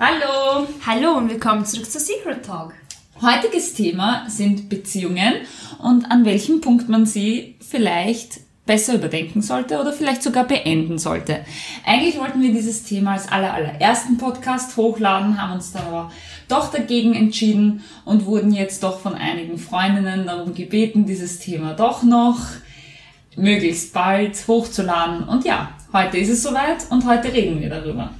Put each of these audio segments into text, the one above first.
Hallo! Hallo und willkommen zurück zu Secret Talk. Heutiges Thema sind Beziehungen und an welchem Punkt man sie vielleicht besser überdenken sollte oder vielleicht sogar beenden sollte. Eigentlich wollten wir dieses Thema als aller, allerersten Podcast hochladen, haben uns aber doch dagegen entschieden und wurden jetzt doch von einigen Freundinnen darum gebeten, dieses Thema doch noch möglichst bald hochzuladen. Und ja, heute ist es soweit und heute reden wir darüber.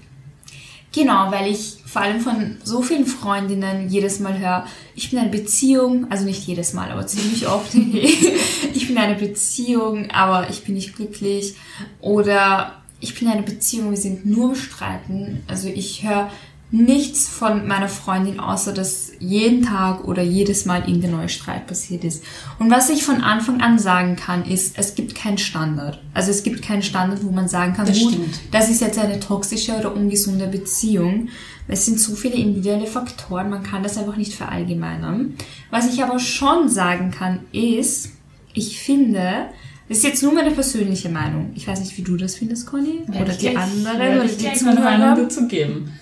Genau, weil ich vor allem von so vielen Freundinnen jedes Mal höre, ich bin in einer Beziehung, also nicht jedes Mal, aber ziemlich oft, ich bin in einer Beziehung, aber ich bin nicht glücklich. Oder ich bin in einer Beziehung, wir sind nur im Streiten. Also ich höre nichts von meiner Freundin, außer dass jeden Tag oder jedes Mal irgendein neuer Streit passiert ist. Und was ich von Anfang an sagen kann, ist, es gibt keinen Standard. Also es gibt keinen Standard, wo man sagen kann, Das gut, stimmt. das ist jetzt eine toxische oder ungesunde Beziehung. Es sind so viele individuelle Faktoren, man kann das einfach nicht verallgemeinern. Was ich aber schon sagen kann, ist, ich finde, das ist jetzt nur meine persönliche Meinung. Ich weiß nicht, wie du das findest, Conny. Oder die anderen Werde oder ich die gleich meine Meinung dazu geben.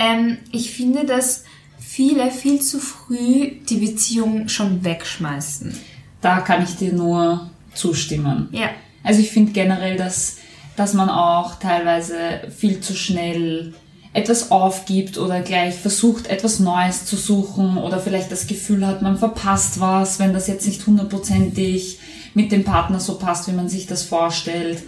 Ähm, ich finde, dass viele viel zu früh die Beziehung schon wegschmeißen. Da kann ich dir nur zustimmen. Ja. Also ich finde generell, dass, dass man auch teilweise viel zu schnell etwas aufgibt oder gleich versucht, etwas Neues zu suchen oder vielleicht das Gefühl hat, man verpasst was, wenn das jetzt nicht hundertprozentig mit dem Partner so passt, wie man sich das vorstellt.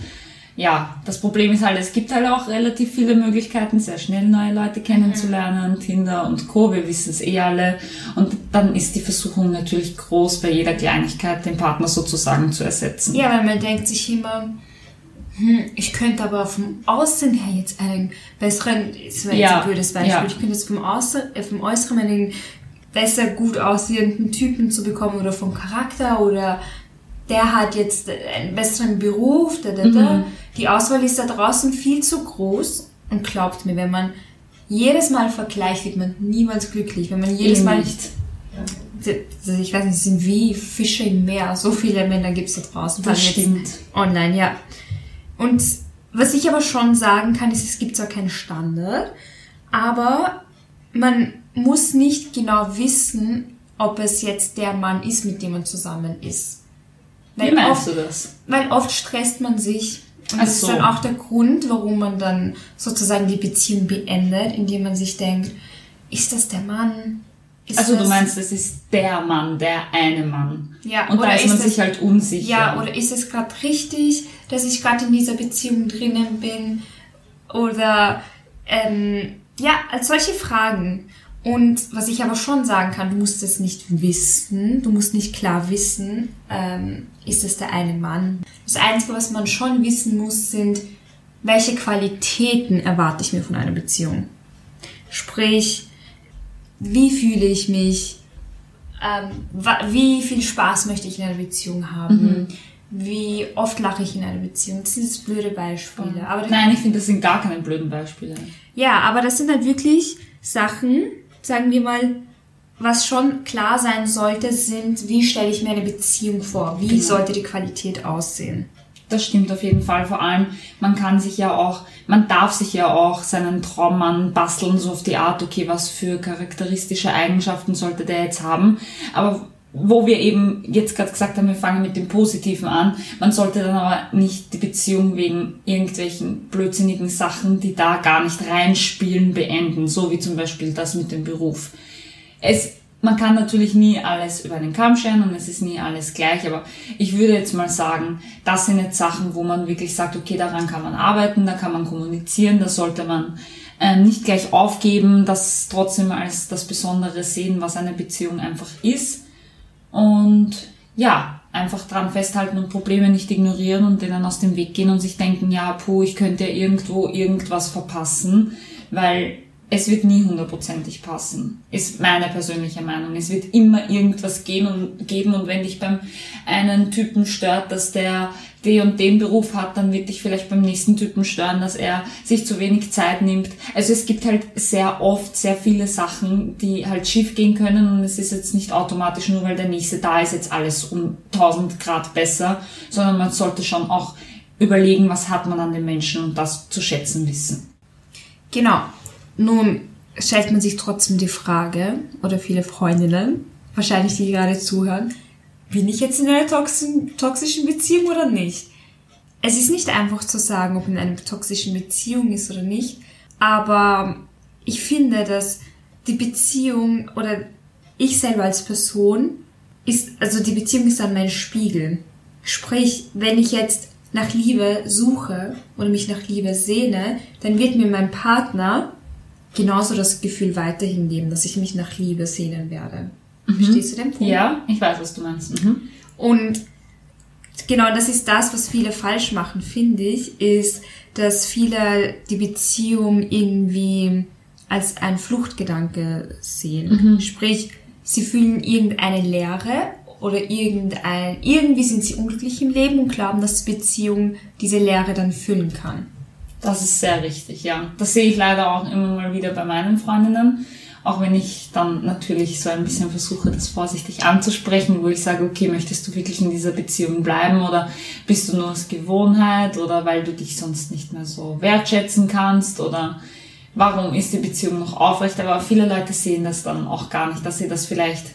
Ja, das Problem ist halt, es gibt halt auch relativ viele Möglichkeiten, sehr schnell neue Leute kennenzulernen, Tinder und Co., wir wissen es eh alle. Und dann ist die Versuchung natürlich groß, bei jeder Kleinigkeit den Partner sozusagen zu ersetzen. Ja, weil man denkt sich immer, hm, ich könnte aber vom Aussehen her jetzt einen besseren, das war jetzt Ja, ein blödes Beispiel, ja. ich könnte jetzt vom, Außer, äh, vom Äußeren einen besser gut aussehenden Typen zu bekommen oder vom Charakter oder der hat jetzt einen besseren Beruf, da, da, da. Mhm. Die Auswahl ist da draußen viel zu groß und glaubt mir, wenn man jedes Mal vergleicht, wird man niemals glücklich. Wenn man jedes Mal nicht. ich weiß nicht, es sind wie Fische im Meer. So viele Männer gibt es da draußen. Das stimmt. Online, ja. Und was ich aber schon sagen kann, ist, es gibt zwar keinen Standard, aber man muss nicht genau wissen, ob es jetzt der Mann ist, mit dem man zusammen ist. Wie meinst du das? Weil oft stresst man sich. Und Ach das so. ist dann auch der Grund, warum man dann sozusagen die Beziehung beendet, indem man sich denkt, ist das der Mann? Ist Also du das- meinst, es ist der Mann, der eine Mann. Ja, Und da ist man es- sich halt unsicher. Ja, oder ist es gerade richtig, dass ich gerade in dieser Beziehung drinnen bin? Oder ähm, ja, als solche Fragen. Und was ich aber schon sagen kann, du musst es nicht wissen, du musst nicht klar wissen, ähm, ist es der eine Mann. Das Einzige, was man schon wissen muss, sind, welche Qualitäten erwarte ich mir von einer Beziehung. Sprich, wie fühle ich mich, ähm, wie viel Spaß möchte ich in einer Beziehung haben, wie oft lache ich in einer Beziehung. Das sind jetzt blöde Beispiele. Aber Nein, ich finde, das sind gar keine blöden Beispiele. ja, aber das sind halt wirklich Sachen, sagen wir mal, was schon klar sein sollte, sind, wie stelle ich mir eine Beziehung vor? Wie Genau. sollte die Qualität aussehen? Das stimmt auf jeden Fall. Vor allem, man kann sich ja auch, man darf sich ja auch seinen Traummann basteln, so auf die Art, okay, was für charakteristische Eigenschaften sollte der jetzt haben. Aber wo wir eben jetzt gerade gesagt haben, wir fangen mit dem Positiven an, man sollte dann aber nicht die Beziehung wegen irgendwelchen blödsinnigen Sachen, die da gar nicht reinspielen, beenden. So wie zum Beispiel das mit dem Beruf. Es, man kann natürlich nie alles über den Kamm scheren und es ist nie alles gleich, aber ich würde jetzt mal sagen, das sind jetzt Sachen, wo man wirklich sagt, okay, daran kann man arbeiten, da kann man kommunizieren, da sollte man ähm, nicht gleich aufgeben, das trotzdem als das Besondere sehen, was eine Beziehung einfach ist. Und ja, einfach dran festhalten und Probleme nicht ignorieren und denen aus dem Weg gehen und sich denken, ja, puh, ich könnte ja irgendwo irgendwas verpassen, weil es wird nie hundertprozentig passen, ist meine persönliche Meinung. Es wird immer irgendwas gehen und geben und wenn dich beim einen Typen stört, dass der den und den Beruf hat, dann wird dich vielleicht beim nächsten Typen stören, dass er sich zu wenig Zeit nimmt. Also es gibt halt sehr oft sehr viele Sachen, die halt schief gehen können und es ist jetzt nicht automatisch nur, weil der nächste da ist, jetzt alles um 1000 Grad besser, sondern man sollte schon auch überlegen, was hat man an den Menschen und das zu schätzen wissen. Genau. Nun stellt man sich trotzdem die Frage, oder viele Freundinnen, wahrscheinlich die gerade zuhören, bin ich jetzt in einer toxischen, Beziehung oder nicht? Es ist nicht einfach zu sagen, ob in einer toxischen Beziehung ist oder nicht, aber ich finde, dass die Beziehung oder ich selber als Person ist, also die Beziehung ist dann mein Spiegel. Sprich, wenn ich jetzt nach Liebe suche oder mich nach Liebe sehne, dann wird mir mein Partner genauso das Gefühl weiterhin geben, dass ich mich nach Liebe sehnen werde. Verstehst du den Punkt? Ja, ich weiß, was du meinst. Mhm. Und genau das ist das, was viele falsch machen, finde ich, ist, dass viele die Beziehung irgendwie als ein Fluchtgedanke sehen. Sprich, sie fühlen irgendeine Leere oder irgendein, irgendwie sind sie unglücklich im Leben und glauben, dass die Beziehung diese Leere dann füllen kann. Das ist sehr richtig, ja. Das sehe ich leider auch immer mal wieder bei meinen Freundinnen. Auch wenn ich dann natürlich so ein bisschen versuche, das vorsichtig anzusprechen, wo ich sage, okay, möchtest du wirklich in dieser Beziehung bleiben oder bist du nur aus Gewohnheit oder weil du dich sonst nicht mehr so wertschätzen kannst oder warum ist die Beziehung noch aufrecht? Aber viele Leute sehen das dann auch gar nicht, dass sie das vielleicht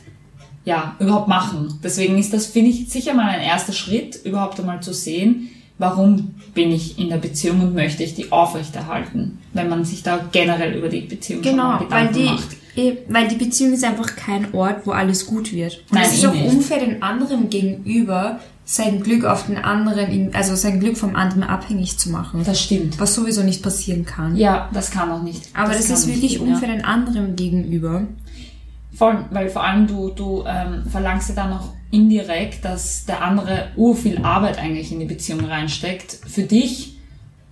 ja überhaupt machen. Deswegen ist das, finde ich, sicher mal ein erster Schritt, überhaupt einmal zu sehen, warum bin ich in der Beziehung und möchte ich die aufrechterhalten, wenn man sich da generell über die Beziehung schon mal Genau, weil Gedanken die, macht. eh, weil die Beziehung ist einfach kein Ort, wo alles gut wird. Und Nein, es ist eh auch nicht. unfair den anderen gegenüber, sein Glück auf den anderen, also sein Glück vom anderen abhängig zu machen. Das stimmt. Was sowieso nicht passieren kann. Ja, das kann auch nicht. Aber das, kann ist wirklich gehen, ja. unfair den anderen gegenüber. Voll, weil vor allem du, du ähm, verlangst ja dann auch indirekt, dass der andere ur viel Arbeit eigentlich in die Beziehung reinsteckt für dich,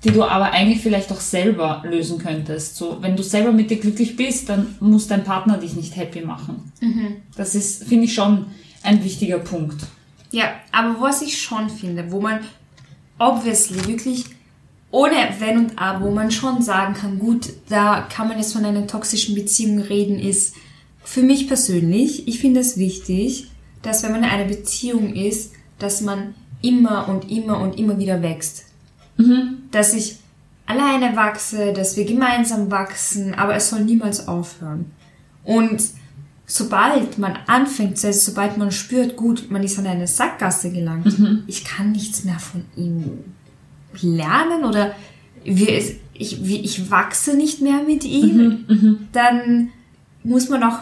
die du aber eigentlich vielleicht auch selber lösen könntest. So, wenn du selber mit dir glücklich bist, dann muss dein Partner dich nicht happy machen. Das ist, finde ich, schon ein wichtiger Punkt. Ja, aber was ich schon finde, wo man obviously wirklich ohne Wenn und Aber, wo man schon sagen kann, gut, da kann man jetzt von einer toxischen Beziehung reden, ist für mich persönlich, ich finde es wichtig, dass wenn man in einer Beziehung ist, dass man immer und immer und immer wieder wächst. Dass ich alleine wachse, dass wir gemeinsam wachsen, aber es soll niemals aufhören. Und sobald man anfängt, also sobald man spürt, gut, man ist an eine Sackgasse gelangt, ich kann nichts mehr von ihm lernen oder wir, ich, ich wachse nicht mehr mit ihm, dann muss man auch,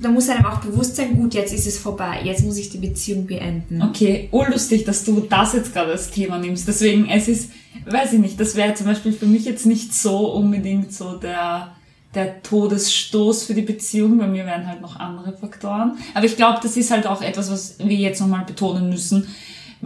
da muss einem auch bewusst sein, gut, jetzt ist es vorbei, jetzt muss ich die Beziehung beenden. Okay, urlustig, dass du das jetzt gerade als Thema nimmst. Deswegen, es ist, weiß ich nicht, das wäre zum Beispiel für mich jetzt nicht so unbedingt so der, der Todesstoß für die Beziehung. Bei mir wären halt noch andere Faktoren. Aber ich glaube, das ist halt auch etwas, was wir jetzt nochmal betonen müssen.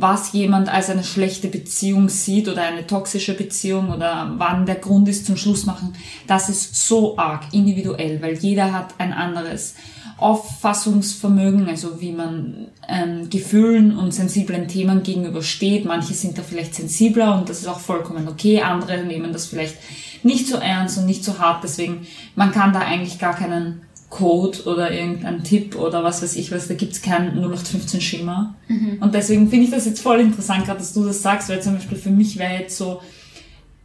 Was jemand als eine schlechte Beziehung sieht oder eine toxische Beziehung oder wann der Grund ist zum Schluss machen, das ist so arg individuell, weil jeder hat ein anderes Auffassungsvermögen, also wie man ähm, Gefühlen und sensiblen Themen gegenübersteht. Manche sind da vielleicht sensibler und das ist auch vollkommen okay. Andere nehmen das vielleicht nicht so ernst und nicht so hart. Deswegen, man kann da eigentlich gar keinen Code oder irgendeinen Tipp oder was weiß ich was, da gibt's kein 0815 Schema. Und deswegen finde ich das jetzt voll interessant, gerade dass du das sagst, weil zum Beispiel für mich wäre jetzt so,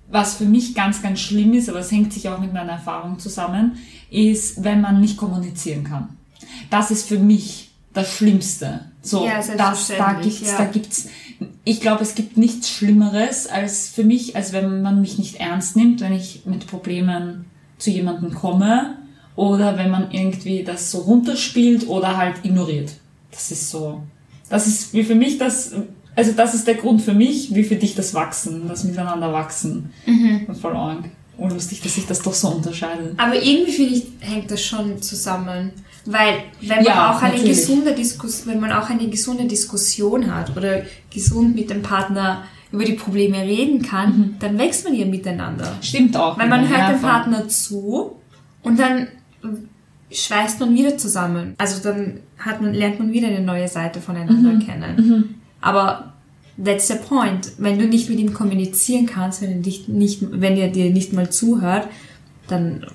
was für mich ganz, ganz schlimm ist, aber es hängt sich auch mit meiner Erfahrung zusammen, ist, wenn man nicht kommunizieren kann. Das ist für mich das Schlimmste. So, Ja, das, da gibt's, ja. da gibt's, ich glaube, es gibt nichts Schlimmeres als für mich, als wenn man mich nicht ernst nimmt, wenn ich mit Problemen zu jemandem komme oder wenn man irgendwie das so runterspielt oder halt ignoriert. Das ist so, das ist wie für mich das, also das ist der Grund für mich, wie für dich das Wachsen, das Miteinander wachsen. Mhm. Voll arg. Unlustig, dass sich das doch so unterscheidet. Aber irgendwie finde ich, hängt das schon zusammen. Weil, wenn man Ja, auch eine natürlich. gesunde Diskus wenn man auch eine gesunde Diskussion hat oder gesund mit dem Partner über die Probleme reden kann, Mhm. dann wächst man ja miteinander. Stimmt auch. Weil man hört dem. Partner zu und dann schweißt man wieder zusammen. Also dann hat man, lernt man wieder eine neue Seite voneinander Mhm. kennen. Aber that's the point. Wenn du nicht mit ihm kommunizieren kannst, wenn er, dich nicht, wenn er dir nicht mal zuhört, dann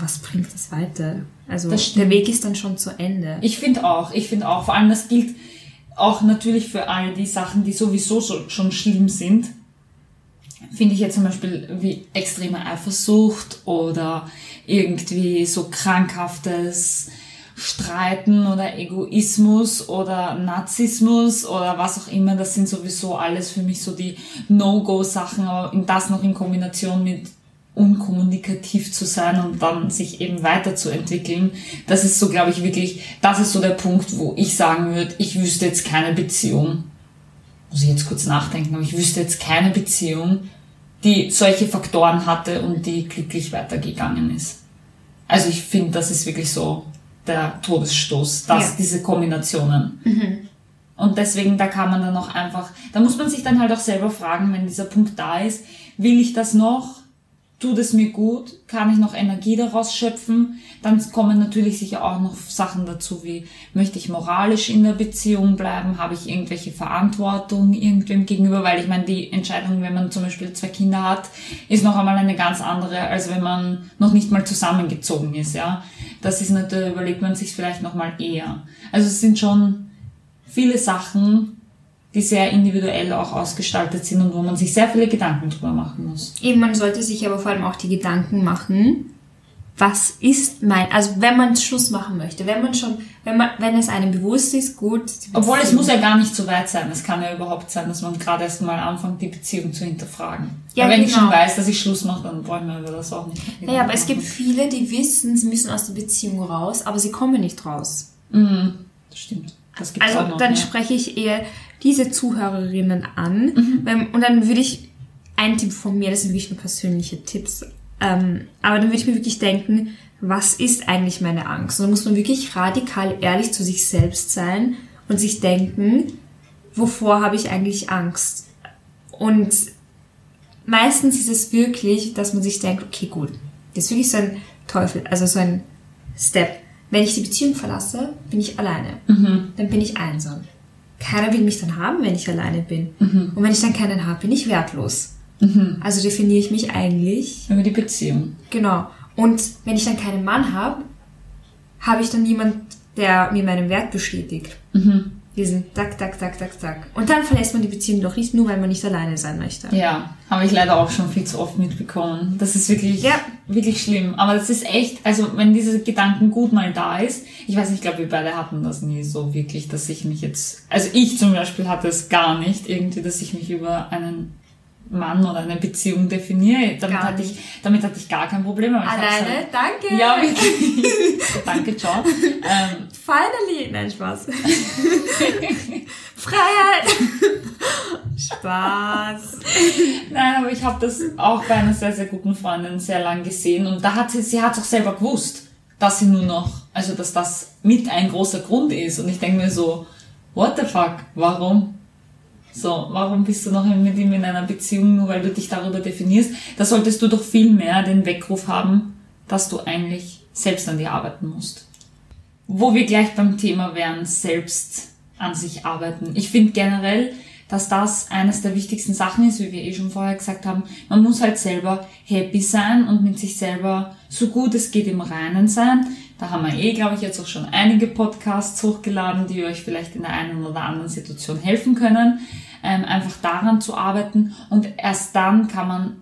was bringt das weiter? Also Das der Weg ist dann schon zu Ende. Ich finde auch, ich finde auch, vor allem das gilt auch natürlich für all die Sachen, die sowieso so, schon schlimm sind. Finde ich jetzt zum Beispiel wie extreme Eifersucht oder irgendwie so krankhaftes Streiten oder Egoismus oder Narzissmus oder was auch immer. Das sind sowieso alles für mich so die No-Go-Sachen, aber das noch in Kombination mit unkommunikativ zu sein und dann sich eben weiterzuentwickeln. Das ist so, glaube ich, wirklich, das ist so der Punkt, wo ich sagen würde, ich wüsste jetzt keine Beziehung, muss ich jetzt kurz nachdenken, aber ich wüsste jetzt keine Beziehung, die solche Faktoren hatte und die glücklich weitergegangen ist. Also ich finde, das ist wirklich so der Todesstoß, dass Ja. diese Kombinationen. Und deswegen, da kann man dann auch einfach, da muss man sich dann halt auch selber fragen, wenn dieser Punkt da ist, will ich das noch? Tut es mir gut? Kann ich noch Energie daraus schöpfen? Dann kommen natürlich sicher auch noch Sachen dazu, wie möchte ich moralisch in der Beziehung bleiben? Habe ich irgendwelche Verantwortung irgendwem gegenüber? Weil ich meine, die Entscheidung, wenn man zum Beispiel zwei Kinder hat, ist noch einmal eine ganz andere, als wenn man noch nicht mal zusammengezogen ist, ja. Das ist natürlich, überlegt man sich vielleicht noch mal eher. Also es sind schon viele Sachen, die sehr individuell auch ausgestaltet sind und wo man sich sehr viele Gedanken drüber machen muss. Eben, man sollte sich aber vor allem auch die Gedanken machen, was ist mein, also wenn man Schluss machen möchte, wenn man schon, wenn man, wenn es einem bewusst ist, gut. Obwohl es muss ja gar nicht so weit sein. Es kann ja überhaupt sein, dass man gerade erst mal anfängt, die Beziehung zu hinterfragen. Ja, aber wenn ich genau. schon weiß, dass ich Schluss mache, dann brauchen wir das auch nicht. Naja, aber es gibt viele, die wissen, sie müssen aus der Beziehung raus, aber sie kommen nicht raus. Mhm, das stimmt. Das gibt's Also auch noch. dann ja. spreche ich eher diese Zuhörerinnen an Mhm. wenn, und dann würde ich, ein Tipp von mir, das sind wirklich nur persönliche Tipps, ähm, aber dann würde ich mir wirklich denken, was ist eigentlich meine Angst? Und dann muss man wirklich radikal ehrlich zu sich selbst sein und sich denken, wovor habe ich eigentlich Angst? Und meistens ist es wirklich, dass man sich denkt, okay, gut, das ist wirklich so ein Teufel, also so ein Step. Wenn ich die Beziehung verlasse, bin ich alleine. Dann bin ich einsam. Keiner will mich dann haben, wenn ich alleine bin. Und wenn ich dann keinen habe, bin ich wertlos. Also definiere ich mich eigentlich Über die Beziehung. Genau. Und wenn ich dann keinen Mann habe, habe ich dann niemand, der mir meinen Wert bestätigt. Diesen tak, tak, tak, tak, tak. Und dann verlässt man die Beziehung doch nicht, nur weil man nicht alleine sein möchte. Ja, habe ich leider auch schon viel zu oft mitbekommen. Das ist wirklich, Ja. wirklich schlimm. Aber das ist echt, also wenn diese Gedanken gut mal da ist, ich weiß nicht, ich glaube, wir beide hatten das nie so wirklich, dass ich mich jetzt, also ich zum Beispiel hatte es gar nicht irgendwie, dass ich mich über einen Mann oder eine Beziehung definiere. Damit Gar hatte ich, damit hatte ich gar kein Problem. Alleine? Halt, Danke! ja, wirklich. Danke, John. Ähm, Finally! Nein, Spaß. Freiheit! Spaß. Nein, aber ich habe das auch bei einer sehr, sehr guten Freundin sehr lang gesehen und da hat sie, sie hat auch selber gewusst, dass sie nur noch, also dass das mit ein großer Grund ist und ich denke mir so, what the fuck, warum? So, warum bist du noch mit ihm in einer Beziehung, nur weil du dich darüber definierst? Da solltest du doch viel mehr den Weckruf haben, dass du eigentlich selbst an dir arbeiten musst. Wo wir gleich beim Thema wären, selbst an sich arbeiten. Ich finde generell, dass das eines der wichtigsten Sachen ist, wie wir eh schon vorher gesagt haben. Man muss halt selber happy sein und mit sich selber so gut es geht im Reinen sein. Da haben wir eh, glaube ich, jetzt auch schon einige Podcasts hochgeladen, die euch vielleicht in der einen oder anderen Situation helfen können, ähm, einfach daran zu arbeiten. Und erst dann kann man,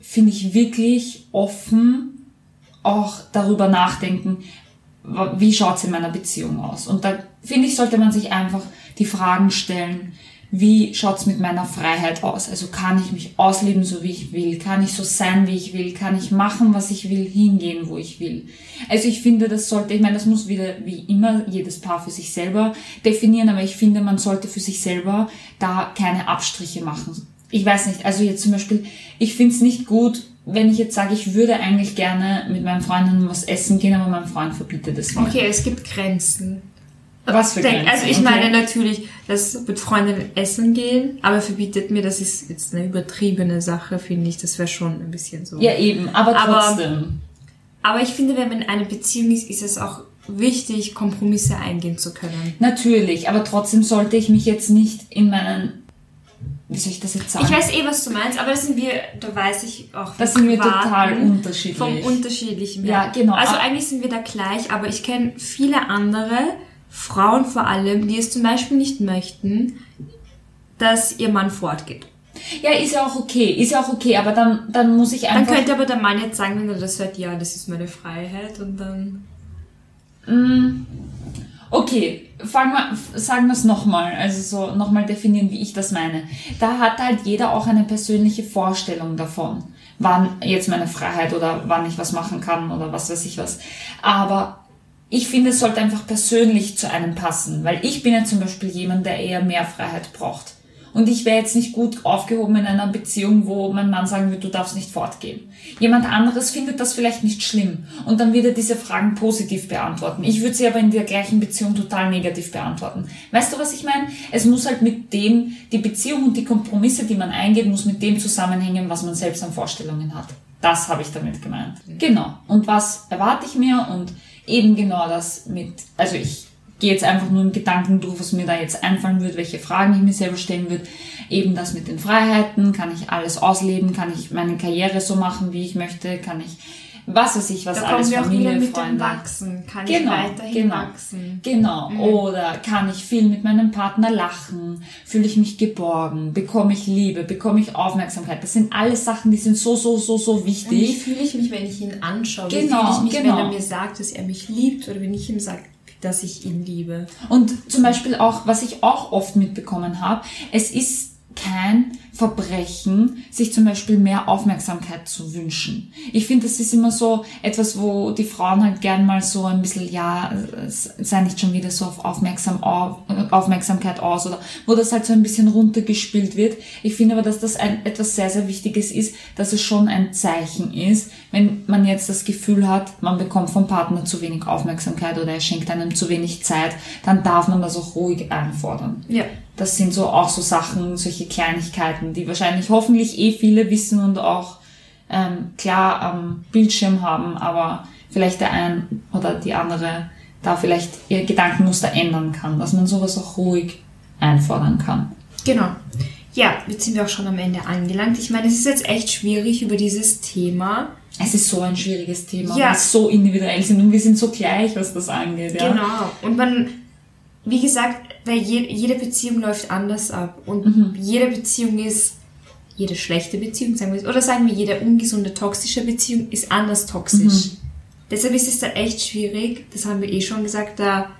finde ich, wirklich offen auch darüber nachdenken, wie schaut's in meiner Beziehung aus? Und da finde ich, sollte man sich einfach die Fragen stellen, wie schaut's mit meiner Freiheit aus? Also kann ich mich ausleben, so wie ich will? Kann ich so sein, wie ich will? Kann ich machen, was ich will? Hingehen, wo ich will? Also ich finde, das sollte, ich meine, das muss wieder wie immer jedes Paar für sich selber definieren, aber ich finde, man sollte für sich selber da keine Abstriche machen. Ich weiß nicht, also jetzt zum Beispiel, ich finde es nicht gut, wenn ich jetzt sage, ich würde eigentlich gerne mit meinen Freunden was essen gehen, aber mein Freund verbietet es mir. Okay, es gibt Grenzen. Was für Grenzen? also ich Okay. meine natürlich, dass mit Freundinnen essen gehen, aber verbietet mir, das ist jetzt eine übertriebene Sache, finde ich. Das wäre schon ein bisschen so. Ja, eben, aber Aber- trotzdem. Aber ich finde, wenn man in einer Beziehung ist, ist es auch wichtig, Kompromisse eingehen zu können. Natürlich, aber trotzdem sollte ich mich jetzt nicht in meinen wie soll ich das jetzt sagen? Ich weiß eh, was du meinst, aber das sind wir, da weiß ich auch. Das sind wir total unterschiedlich. Vom unterschiedlichen. Ja, genau. Also eigentlich sind wir da gleich, aber ich kenne viele andere Frauen vor allem, die es zum Beispiel nicht möchten, dass ihr Mann fortgeht. ja, ist ja auch okay, ist ja auch okay, aber dann, dann muss ich Dann einfach... könnte aber der Mann jetzt sagen, wenn er das hört, ja, das ist meine Freiheit und dann. Okay, fangen wir, sagen wir es nochmal, also so nochmal definieren, wie ich das meine. Da hat halt jeder auch eine persönliche Vorstellung davon, wann jetzt meine Freiheit oder wann ich was machen kann oder was weiß ich was. Aber ich finde, es sollte einfach persönlich zu einem passen, weil ich bin ja zum Beispiel jemand, der eher mehr Freiheit braucht. Und ich wäre jetzt nicht gut aufgehoben in einer Beziehung, wo mein Mann sagen würde, du darfst nicht fortgehen. Jemand anderes findet das vielleicht nicht schlimm und dann wird er diese Fragen positiv beantworten. Ich würde sie aber in der gleichen Beziehung total negativ beantworten. Weißt du, was ich meine? Es muss halt mit dem, die Beziehung und die Kompromisse, die man eingeht, muss mit dem zusammenhängen, was man selbst an Vorstellungen hat. Das habe ich damit gemeint. Genau. Und was erwarte ich mir? Und eben genau das mit, also ich gehe jetzt einfach nur im Gedanken durch, was mir da jetzt einfallen wird, welche Fragen ich mir selber stellen würde. Eben das mit den Freiheiten, kann ich alles ausleben, kann ich meine Karriere so machen, wie ich möchte, kann ich, was weiß ich, was Da alles, kommen wir auch wieder Familie, mit dem Freunde. Wachsen. Kann Genau, ich weiterhin genau. wachsen? Genau. Oder kann ich viel mit meinem Partner lachen? Fühle ich mich geborgen? Bekomme ich Liebe? Bekomme ich Aufmerksamkeit? Das sind alles Sachen, die sind so, so, so, so Wie wichtig. fühle ich mich, wenn ich ihn anschaue? Genau, Wie fühle ich mich, genau. wenn er mir sagt, dass er mich liebt oder wenn ich ihm sage, dass ich ihn liebe? Und zum Beispiel auch, was ich auch oft mitbekommen habe, es ist kein Verbrechen, sich zum Beispiel mehr Aufmerksamkeit zu wünschen. Ich finde, das ist immer so etwas, wo die Frauen halt gern mal so ein bisschen, ja, es sei nicht schon wieder so auf Aufmerksam, auf, Aufmerksamkeit aus oder wo das halt so ein bisschen runtergespielt wird. Ich finde aber, dass das ein, etwas sehr, sehr Wichtiges ist, dass es schon ein Zeichen ist, wenn man jetzt das Gefühl hat, man bekommt vom Partner zu wenig Aufmerksamkeit oder er schenkt einem zu wenig Zeit, dann darf man das auch ruhig einfordern. Ja. Das sind so auch so Sachen, solche Kleinigkeiten, die wahrscheinlich hoffentlich eh viele wissen und auch ähm, klar am Bildschirm haben, aber vielleicht der ein oder die andere da vielleicht ihr Gedankenmuster ändern kann, dass man sowas auch ruhig einfordern kann. Genau. Ja, jetzt sind wir auch schon am Ende angelangt. Ich meine, es ist jetzt echt schwierig über dieses Thema. Es ist so ein schwieriges Thema, Ja. weil es so individuell sind und wir sind so gleich, was das angeht. Ja? Genau. Und man, wie gesagt, weil je, jede Beziehung läuft anders ab. Und Mhm. jede Beziehung ist, jede schlechte Beziehung, sagen wir, oder sagen wir, jede ungesunde, toxische Beziehung ist anders toxisch. Mhm. Deshalb ist es da echt schwierig, das haben wir eh schon gesagt, da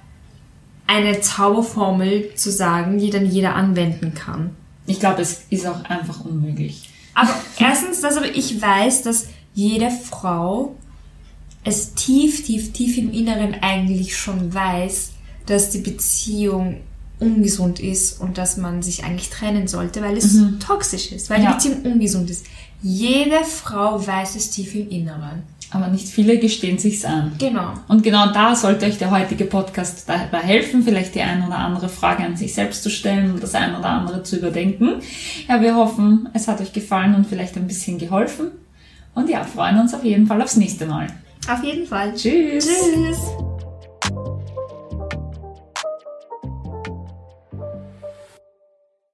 eine Zauberformel zu sagen, die dann jeder anwenden kann. Ich glaube, es ist auch einfach unmöglich. Aber erstens, dass aber ich weiß, dass jede Frau es tief, tief, tief im Inneren eigentlich schon weiß, dass die Beziehung ungesund ist und dass man sich eigentlich trennen sollte, weil es toxisch ist, weil Ja. die Beziehung ungesund ist. Jede Frau weiß es tief im Inneren. Aber nicht viele gestehen sich's an. Genau. Und genau da sollte euch der heutige Podcast dabei helfen, vielleicht die ein oder andere Frage an sich selbst zu stellen und das ein oder andere zu überdenken. Ja, wir hoffen, es hat euch gefallen und vielleicht ein bisschen geholfen. Und ja, freuen uns auf jeden Fall aufs nächste Mal. Auf jeden Fall. Tschüss. Tschüss.